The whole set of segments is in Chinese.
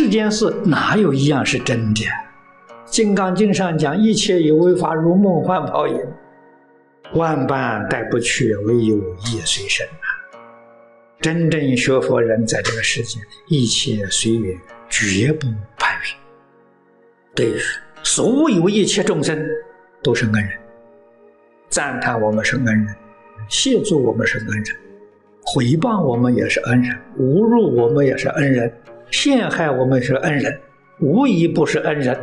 世间事哪有一样是真的？《金刚经》上讲，一切有为法，如梦幻泡影，万般带不去，唯有业随身啊！真正学佛人在这个世界，一切随缘，绝不攀缘。对所有一切众生，都是恩人，赞叹我们是恩人，谢助我们是恩人，回谤我们也是恩人，侮辱我们也是恩人。陷害我们是恩人，无一不是恩人。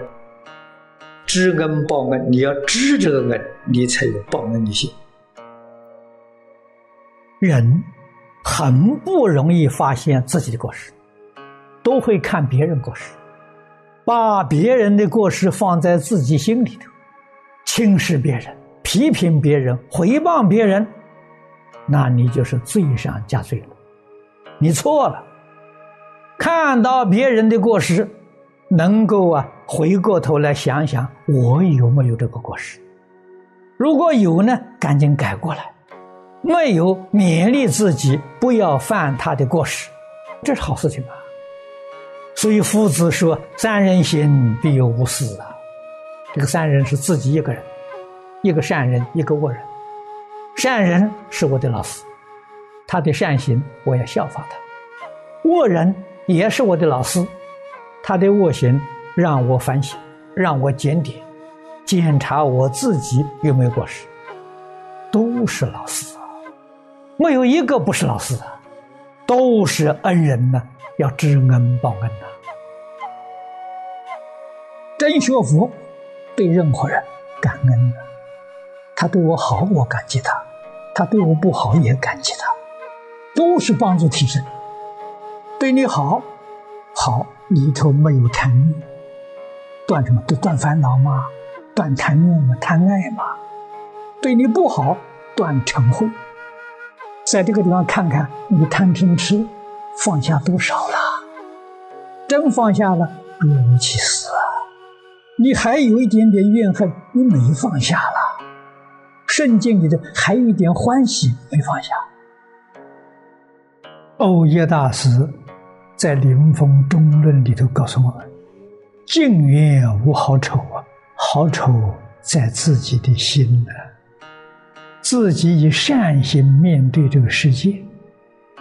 知恩报恩，你要知这个恩，你才有报恩的心。人很不容易发现自己的过失，都会看别人过失，把别人的过失放在自己心里头，轻视别人、批评别人、回谤别人，那你就是罪上加罪了，你错了。看到别人的过失，能够啊回过头来想想，我有没有这个过失？如果有呢，赶紧改过来；没有，勉励自己不要犯他的过失，这是好事情啊。所以夫子说：“三人行，必有我师啊。”这个三人是自己一个人，一个善人，一个恶人。善人是我的老师，他的善行我要效仿他；恶人。也是我的老师，他的恶行让我反省，让我检点、检查我自己有没有过失。都是老师啊，没有一个不是老师啊，都是恩人呐，要知恩报恩呐。真学佛，对任何人感恩的，他对我好，我感激他；他对我不好，也感激他，都是帮助提升。对你好，好里头没有贪念，断什么？都断烦恼嘛？断贪念嘛？贪爱嘛？对你不好，断嗔恚。在这个地方看看，你贪嗔痴放下多少了？真放下了，若无其事啊！你还有一点点怨恨，你没放下了。圣经里头还有一点欢喜没放下。欧耶大师。在《临风中论》里头告诉我们：“境缘无好丑啊，好丑在自己的心呢。自己以善心面对这个世界，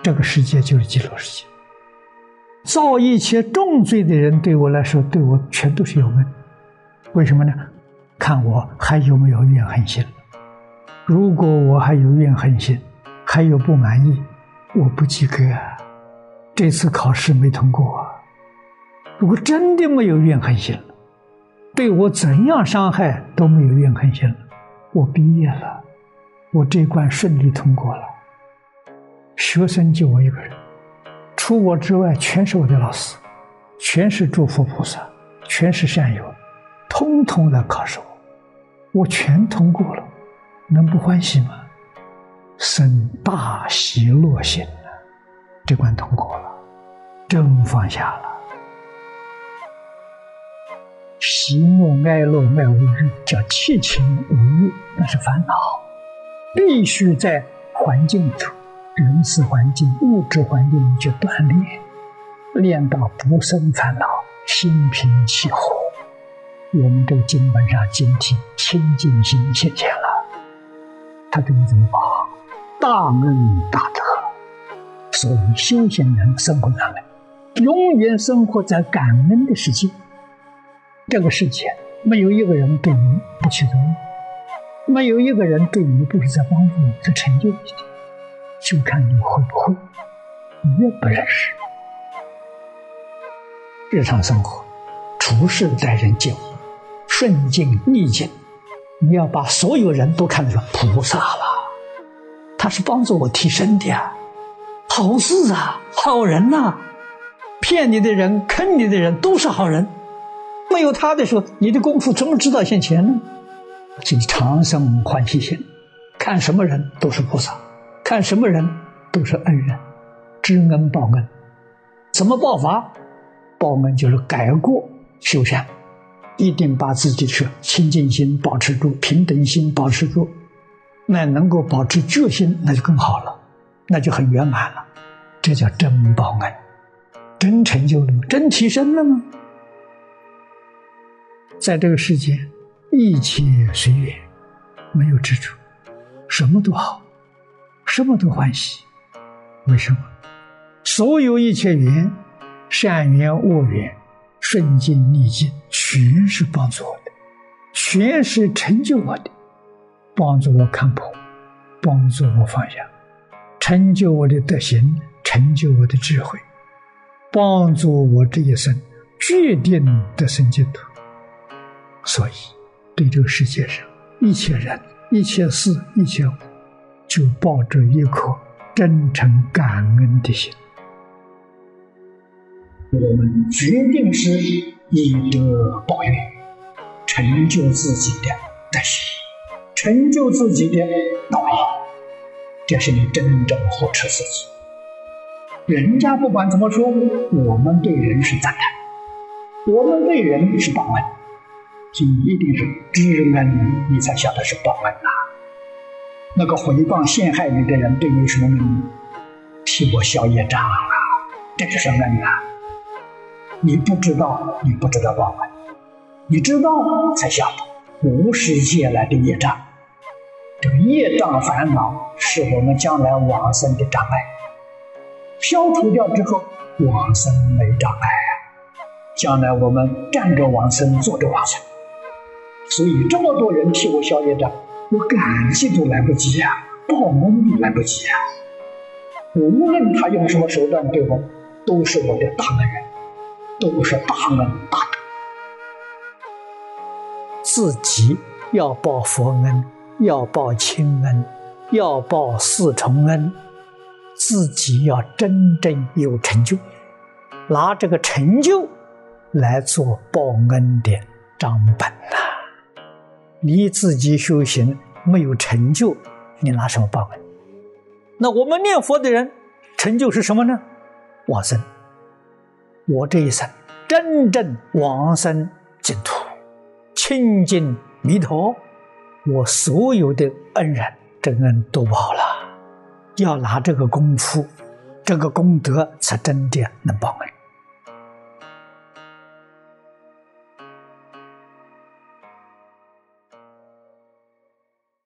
这个世界就是极乐世界。造一切重罪的人，对我来说，对我全都是有恩。为什么呢？看我还有没有怨恨心。如果我还有怨恨心，还有不满意，我不及格。”这次考试没通过啊！如果真的没有怨恨心了，对我怎样伤害都没有怨恨心了，我毕业了，我这关顺利通过了。学生就我一个人，除我之外全是我的老师，全是诸佛菩萨，全是善友，通通来考试我，我全通过了，能不欢喜吗？生大喜乐心！这关通过了。真放下了，喜怒哀乐没无日，叫七情五欲，那是烦恼。必须在环境里头，人事环境、物质环境里去锻炼，练到不生烦恼，心平气和。我们这个经本上经题清净心现前了，他对你怎么报？大恩大德。所以修行人生活上来。永远生活在感恩的世界。这个世界没有一个人对你不起作用，没有一个人对你不是在帮助你、在成就你，就看你会不会。你认不认识？日常生活、处事待人接物、顺境逆境，你要把所有人都看成菩萨了，他是帮助我提升的呀，好事啊，好人呐。骗你的人、坑你的人都是好人，没有他的时候，你的功夫怎么知道现钱呢？请长生欢喜心，看什么人都是菩萨，看什么人都是恩人，知恩报恩。怎么报法？报恩就是改过修善，一定把自己的清净心保持住，平等心保持住，那能够保持决心，那就更好了，那就很圆满了。这叫真报恩。真成就了吗？真提升了吗？在这个世间，一切随缘，没有执着，什么都好，什么都欢喜。为什么？所有一切缘，善缘恶缘，顺境逆境，全是帮助我的，全是成就我的，帮助我看破，帮助我放下，成就我的德行，成就我的智慧，帮助我这一生决定得生净土。所以，对这个世界上一切人、一切事、一切物，就抱着一颗真诚感恩的心。我们决定是以德报怨，成就自己的德行，成就自己的道业，这是你真正扶持自己。人家不管怎么说，我们对人是赞叹，我们对人是报恩。就一定是知恩，你才晓得是报恩呐。那个诽谤陷害你的人对你什么恩？替我消业障啊，这是恩呐。你不知道，你不知道报恩；你知道，才晓得无始借来的业障。这个业障烦恼是我们将来往生的障碍，消除掉之后，往生没障碍啊。将来我们站着往生，坐着往生。所以这么多人替我消业障，我感激都来不及呀，报恩都来不及呀。无论他用什么手段对我，都是我的大恩人，都是大恩大德。自己要报佛恩，要报亲恩，要报四重恩，自己要真正有成就，拿这个成就来做报恩的账本呐。你自己修行没有成就，你拿什么报恩？那我们念佛的人，成就是什么呢？往生。我这一生真正往生净土，清净弥陀，我所有的恩人真恩都报了。要拿这个功夫，这个功德，才真的能报恩。